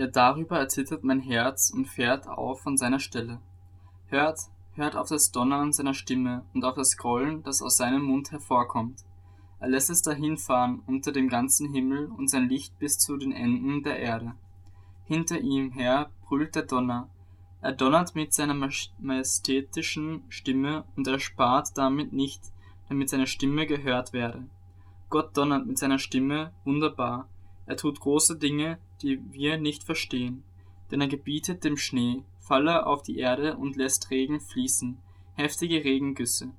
Ja, darüber erzittert mein Herz und fährt auf von seiner Stelle. Hört, hört auf das Donnern seiner Stimme und auf das Grollen, das aus seinem Mund hervorkommt. Er lässt es dahinfahren unter dem ganzen Himmel und sein Licht bis zu den Enden der Erde. Hinter ihm her brüllt der Donner. Er donnert mit seiner majestätischen Stimme und er spart damit nicht, damit seine Stimme gehört werde. Gott donnert mit seiner Stimme wunderbar. Er tut große Dinge, die wir nicht verstehen. Denn er gebietet dem Schnee, falle auf die Erde und lässt Regen fließen, heftige Regengüsse.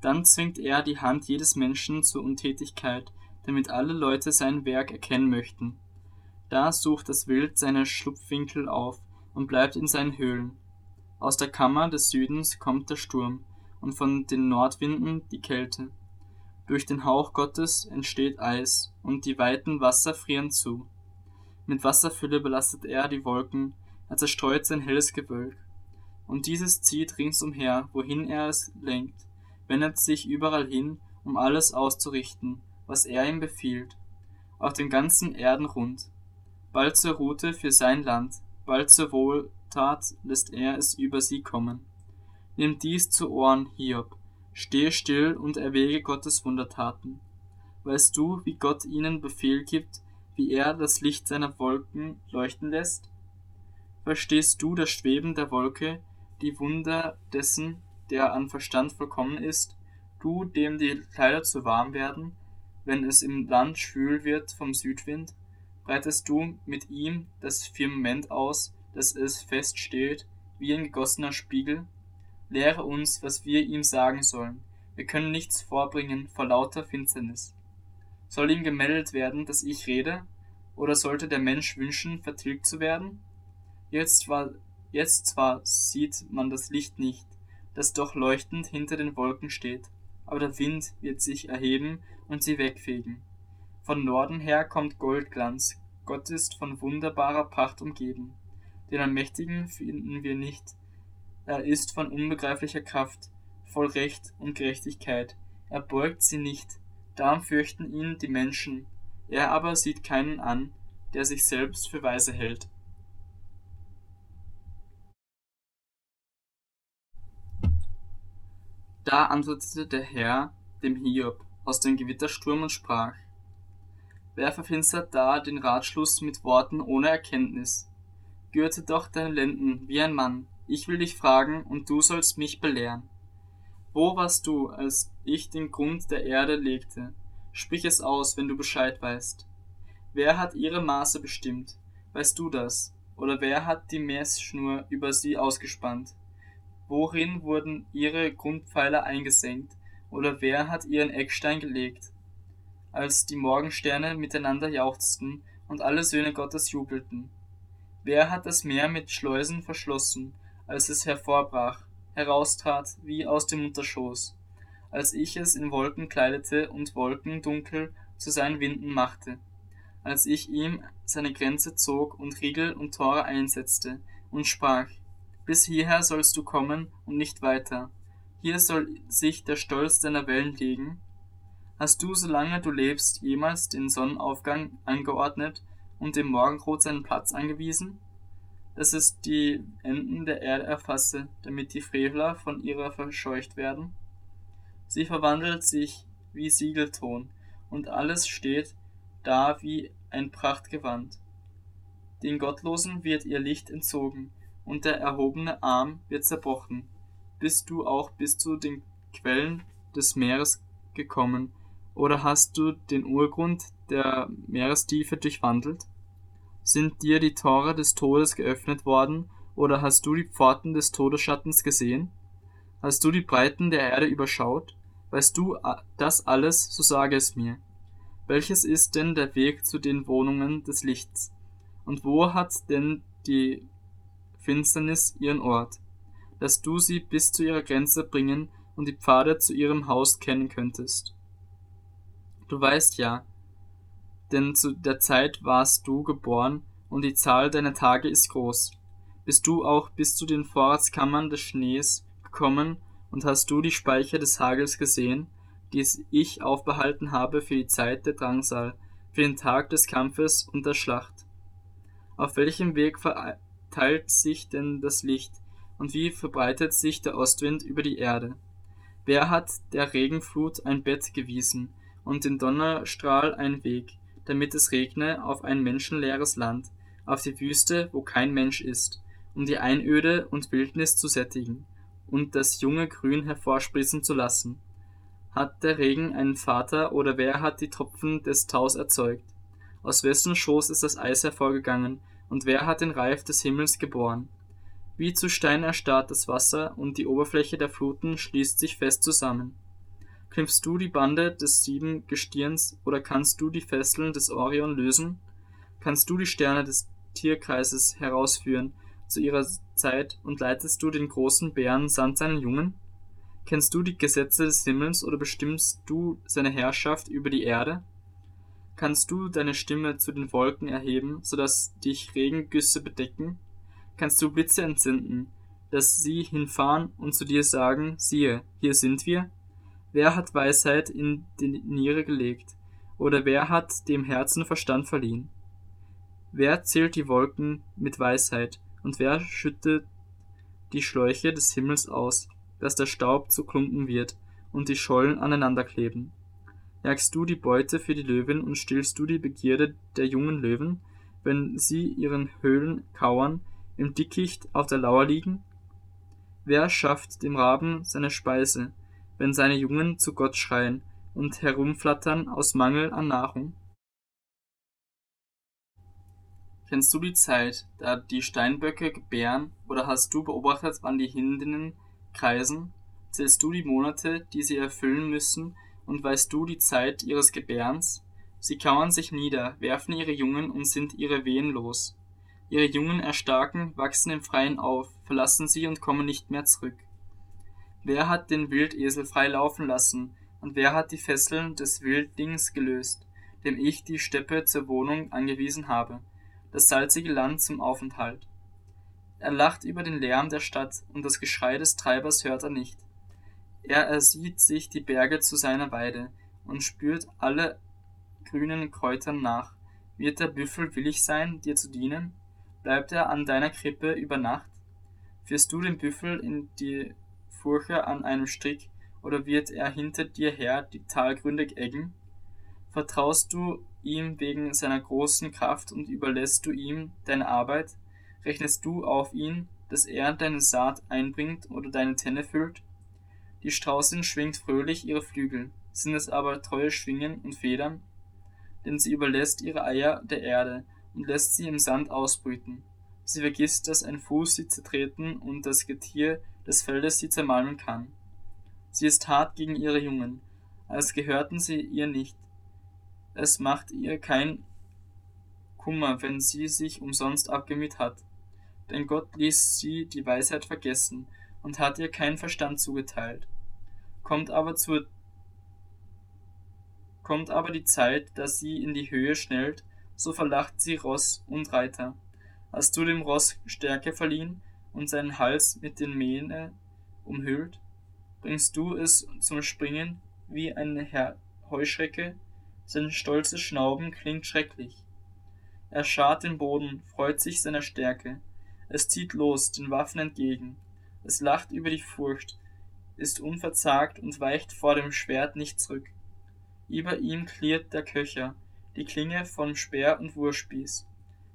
Dann zwingt er die Hand jedes Menschen zur Untätigkeit, damit alle Leute sein Werk erkennen möchten. Da sucht das Wild seine Schlupfwinkel auf und bleibt in seinen Höhlen. Aus der Kammer des Südens kommt der Sturm und von den Nordwinden die Kälte. Durch den Hauch Gottes entsteht Eis und die weiten Wasser frieren zu. Mit Wasserfülle belastet er die Wolken, er zerstreut sein helles Gewölk. Und dieses zieht ringsumher, wohin er es lenkt wendet sich überall hin, um alles auszurichten, was er ihm befiehlt, auf dem ganzen Erdenrund. Bald zur Route für sein Land, bald zur Wohltat lässt er es über sie kommen. Nimm dies zu Ohren, Hiob, stehe still und erwäge Gottes Wundertaten. Weißt du, wie Gott ihnen Befehl gibt, wie er das Licht seiner Wolken leuchten lässt? Verstehst du das Schweben der Wolke, die Wunder dessen, der an Verstand vollkommen ist, du, dem die Kleider zu warm werden, wenn es im Land schwül wird vom Südwind, breitest du mit ihm das Firmament aus, dass es fest steht, wie ein gegossener Spiegel? Lehre uns, was wir ihm sagen sollen. Wir können nichts vorbringen vor lauter Finsternis. Soll ihm gemeldet werden, dass ich rede? Oder sollte der Mensch wünschen, vertilgt zu werden? Jetzt, war, jetzt zwar sieht man das Licht nicht, das doch leuchtend hinter den Wolken steht, aber der Wind wird sich erheben und sie wegfegen. Von Norden her kommt Goldglanz, Gott ist von wunderbarer Pracht umgeben. Den Allmächtigen finden wir nicht, er ist von unbegreiflicher Kraft, voll Recht und Gerechtigkeit, er beugt sie nicht, darum fürchten ihn die Menschen, er aber sieht keinen an, der sich selbst für weise hält. Da antwortete der Herr dem Hiob aus dem Gewittersturm und sprach, Wer verfinstert da den Ratschluss mit Worten ohne Erkenntnis? Gürte doch deine Lenden wie ein Mann, ich will dich fragen, und du sollst mich belehren. Wo warst du, als ich den Grund der Erde legte? Sprich es aus, wenn du Bescheid weißt. Wer hat ihre Maße bestimmt? Weißt du das? Oder wer hat die Messschnur über sie ausgespannt? Worin wurden ihre Grundpfeiler eingesenkt, oder wer hat ihren Eckstein gelegt? Als die Morgensterne miteinander jauchzten und alle Söhne Gottes jubelten. Wer hat das Meer mit Schleusen verschlossen, als es hervorbrach, heraustrat wie aus dem Mutterschoß, als ich es in Wolken kleidete und Wolken dunkel zu seinen Winden machte, als ich ihm seine Grenze zog und Riegel und Tore einsetzte und sprach, bis hierher sollst du kommen und nicht weiter. Hier soll sich der Stolz deiner Wellen legen. Hast du, solange du lebst, jemals den Sonnenaufgang angeordnet und dem Morgenrot seinen Platz angewiesen? Dass es die Enden der Erde erfasse, damit die Frevler von ihrer verscheucht werden? Sie verwandelt sich wie Siegelton, und alles steht da wie ein Prachtgewand. Den Gottlosen wird ihr Licht entzogen, und der erhobene Arm wird zerbrochen. Bist du auch bis zu den Quellen des Meeres gekommen, oder hast du den Urgrund der Meerestiefe durchwandelt? Sind dir die Tore des Todes geöffnet worden, oder hast du die Pforten des Todesschattens gesehen? Hast du die Breiten der Erde überschaut? Weißt du das alles, so sage es mir. Welches ist denn der Weg zu den Wohnungen des Lichts? Und wo hat denn die Finsternis ihren Ort, dass du sie bis zu ihrer Grenze bringen und die Pfade zu ihrem Haus kennen könntest. Du weißt ja, denn zu der Zeit warst du geboren und die Zahl deiner Tage ist groß. Bist du auch bis zu den Vorratskammern des Schnees gekommen und hast du die Speicher des Hagels gesehen, die ich aufbehalten habe für die Zeit der Drangsal, für den Tag des Kampfes und der Schlacht? Auf welchem Weg verteilt sich denn das Licht, und wie verbreitet sich der Ostwind über die Erde? Wer hat der Regenflut ein Bett gewiesen und den Donnerstrahl einen Weg, damit es regne auf ein menschenleeres Land, auf die Wüste, wo kein Mensch ist, um die Einöde und Wildnis zu sättigen und das junge Grün hervorsprießen zu lassen? Hat der Regen einen Vater oder wer hat die Tropfen des Taus erzeugt? Aus wessen Schoß ist das Eis hervorgegangen und wer hat den Reif des Himmels geboren? Wie zu Stein erstarrt das Wasser, und die Oberfläche der Fluten schließt sich fest zusammen. Knüpfst du die Bande des sieben Gestirns, oder kannst du die Fesseln des Orion lösen? Kannst du die Sterne des Tierkreises herausführen zu ihrer Zeit, und leitest du den großen Bären samt seinen Jungen? Kennst du die Gesetze des Himmels, oder bestimmst du seine Herrschaft über die Erde? Kannst du deine Stimme zu den Wolken erheben, so dass dich Regengüsse bedecken? kannst du Blitze entzünden, dass sie hinfahren und zu dir sagen, siehe, hier sind wir? Wer hat Weisheit in die Niere gelegt? Oder wer hat dem Herzen Verstand verliehen? Wer zählt die Wolken mit Weisheit? Und wer schüttet die Schläuche des Himmels aus, dass der Staub zu Klumpen wird und die Schollen aneinanderkleben? Jagst du die Beute für die Löwen und stillst du die Begierde der jungen Löwen, wenn sie ihren Höhlen kauern, im Dickicht auf der Lauer liegen? Wer schafft dem Raben seine Speise, wenn seine Jungen zu Gott schreien und herumflattern aus Mangel an Nahrung? Kennst du die Zeit, da die Steinböcke gebären, oder hast du beobachtet, wann die Hindinnen kreisen? Zählst du die Monate, die sie erfüllen müssen, und weißt du die Zeit ihres Gebärens? Sie kauern sich nieder, werfen ihre Jungen und sind ihre Wehen los. Ihre Jungen erstarken, wachsen im Freien auf, verlassen sie und kommen nicht mehr zurück. Wer hat den Wildesel frei laufen lassen, und wer hat die Fesseln des Wildlings gelöst, dem ich die Steppe zur Wohnung angewiesen habe, das salzige Land zum Aufenthalt? Er lacht über den Lärm der Stadt, und das Geschrei des Treibers hört er nicht. Er ersieht sich die Berge zu seiner Weide und spürt alle grünen Kräutern nach. Wird der Büffel willig sein, dir zu dienen? Bleibt er an deiner Krippe über Nacht? Führst du den Büffel in die Furche an einem Strick, oder wird er hinter dir her die Talgründe eggen? Vertraust du ihm wegen seiner großen Kraft und überlässt du ihm deine Arbeit? Rechnest du auf ihn, dass er deine Saat einbringt oder deine Tenne füllt? Die Straußin schwingt fröhlich ihre Flügel, sind es aber treue Schwingen und Federn? Denn sie überlässt ihre Eier der Erde, und lässt sie im Sand ausbrüten. Sie vergisst, dass ein Fuß sie zertreten und das Getier des Feldes sie zermalmen kann. Sie ist hart gegen ihre Jungen, als gehörten sie ihr nicht. Es macht ihr kein Kummer, wenn sie sich umsonst abgemüht hat. Denn Gott ließ sie die Weisheit vergessen und hat ihr keinen Verstand zugeteilt. Kommt aber zur kommt aber die Zeit, dass sie in die Höhe schnellt so verlacht sie Ross und Reiter. Hast du dem Ross Stärke verliehen und seinen Hals mit den Mähne umhüllt? Bringst du es zum Springen wie eine Heuschrecke? Sein stolzes Schnauben klingt schrecklich. Er schart den Boden, freut sich seiner Stärke. Es zieht los, den Waffen entgegen. Es lacht über die Furcht, ist unverzagt und weicht vor dem Schwert nicht zurück. Über ihm klirrt der Köcher, die Klinge von Speer und Wurfspieß.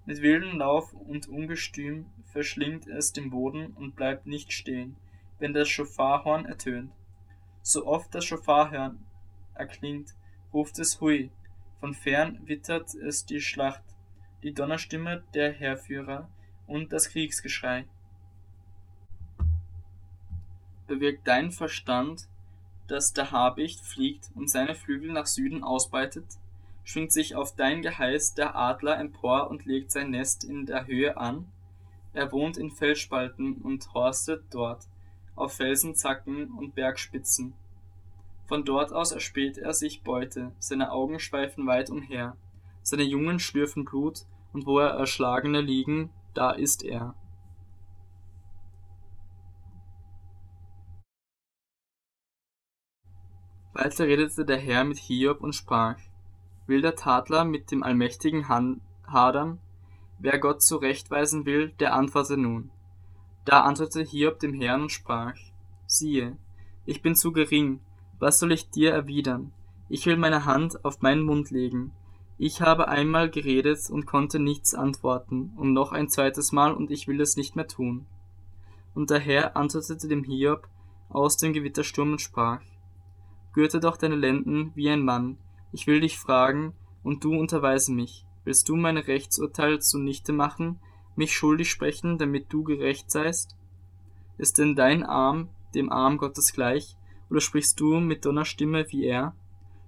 Mit wildem Lauf und Ungestüm verschlingt es den Boden und bleibt nicht stehen, wenn das Schofarhorn ertönt. So oft das Schofarhorn erklingt, ruft es Hui, von fern wittert es die Schlacht, die Donnerstimme der Heerführer und das Kriegsgeschrei. Bewirkt dein Verstand, dass der Habicht fliegt und seine Flügel nach Süden ausbreitet? schwingt sich auf dein Geheiß der Adler empor und legt sein Nest in der Höhe an. Er wohnt in Felsspalten und horstet dort, auf Felsenzacken und Bergspitzen. Von dort aus erspäht er sich Beute, seine Augen schweifen weit umher. Seine Jungen schlürfen Blut, und wo er Erschlagene liegen, da ist er. Weiter redete der Herr mit Hiob und sprach, Will der Tadler mit dem Allmächtigen hadern? Wer Gott zurechtweisen will, der antworte nun. Da antwortete Hiob dem Herrn und sprach, siehe, ich bin zu gering, was soll ich dir erwidern? Ich will meine Hand auf meinen Mund legen. Ich habe einmal geredet und konnte nichts antworten, und noch ein zweites Mal, und ich will es nicht mehr tun. Und der Herr antwortete dem Hiob aus dem Gewittersturm und sprach, Gürte doch deine Lenden wie ein Mann, ich will dich fragen, und du unterweise mich. Willst du meine Rechtsurteile zunichte machen, mich schuldig sprechen, damit du gerecht seist? Ist denn dein Arm dem Arm Gottes gleich, oder sprichst du mit Donnerstimme wie er?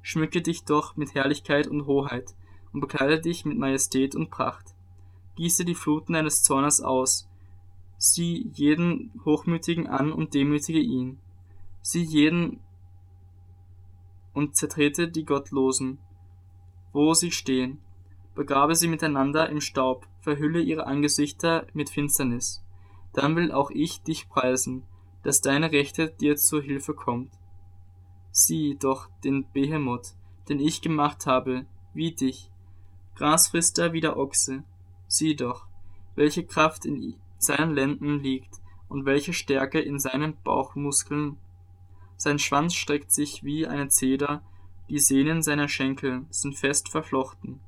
Schmücke dich doch mit Herrlichkeit und Hoheit und bekleide dich mit Majestät und Pracht. Gieße die Fluten deines Zornes aus, sieh jeden Hochmütigen an und demütige ihn. Sieh jeden und zertrete die Gottlosen, wo sie stehen. Begrabe sie miteinander im Staub, verhülle ihre Angesichter mit Finsternis. Dann will auch ich dich preisen, dass deine Rechte dir zur Hilfe kommt. Sieh doch den Behemoth, den ich gemacht habe, wie dich. Gras frisst er wie der Ochse. Sieh doch, welche Kraft in seinen Lenden liegt und welche Stärke in seinen Bauchmuskeln. Sein Schwanz streckt sich wie eine Zeder, die Sehnen seiner Schenkel sind fest verflochten.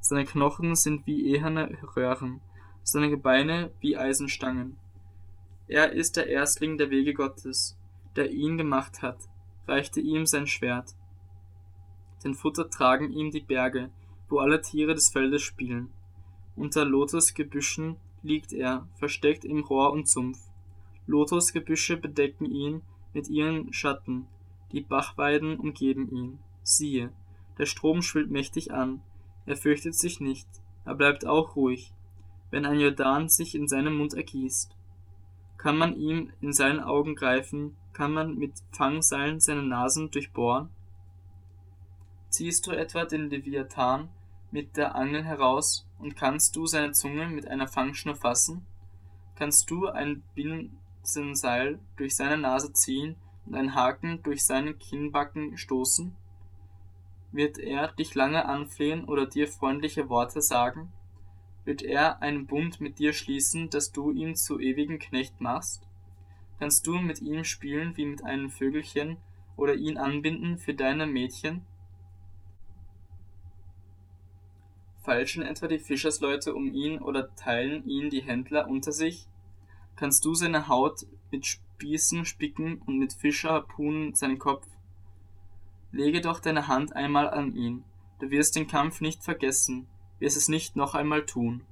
Seine Knochen sind wie eherne Röhren, seine Gebeine wie Eisenstangen. Er ist der Erstling der Wege Gottes, der ihn gemacht hat, reichte ihm sein Schwert. Den Futter tragen ihm die Berge, wo alle Tiere des Feldes spielen. Unter Lotusgebüschen liegt er, versteckt im Rohr und Sumpf. Lotusgebüsche bedecken ihn mit ihren Schatten, die Bachweiden umgeben ihn. Siehe, der Strom schwillt mächtig an, er fürchtet sich nicht, er bleibt auch ruhig, wenn ein Jordan sich in seinem Mund ergießt. Kann man ihm in seinen Augen greifen, kann man mit Fangseilen seine Nasen durchbohren? Ziehst du etwa den Leviathan mit der Angel heraus und kannst du seine Zunge mit einer Fangschnur fassen? Kannst du ein Binsenseil durch seine Nase ziehen und einen Haken durch seine Kinnbacken stoßen? Wird er dich lange anflehen oder dir freundliche Worte sagen? Wird er einen Bund mit dir schließen, dass du ihn zu ewigen Knecht machst? Kannst du mit ihm spielen wie mit einem Vögelchen oder ihn anbinden für deine Mädchen? Falschen etwa die Fischersleute um ihn oder teilen ihn die Händler unter sich? Kannst du seine Haut mit Spießen spicken und mit Fischerharpunen seinen Kopf? Lege doch deine Hand einmal an ihn, du wirst den Kampf nicht vergessen, wirst es nicht noch einmal tun.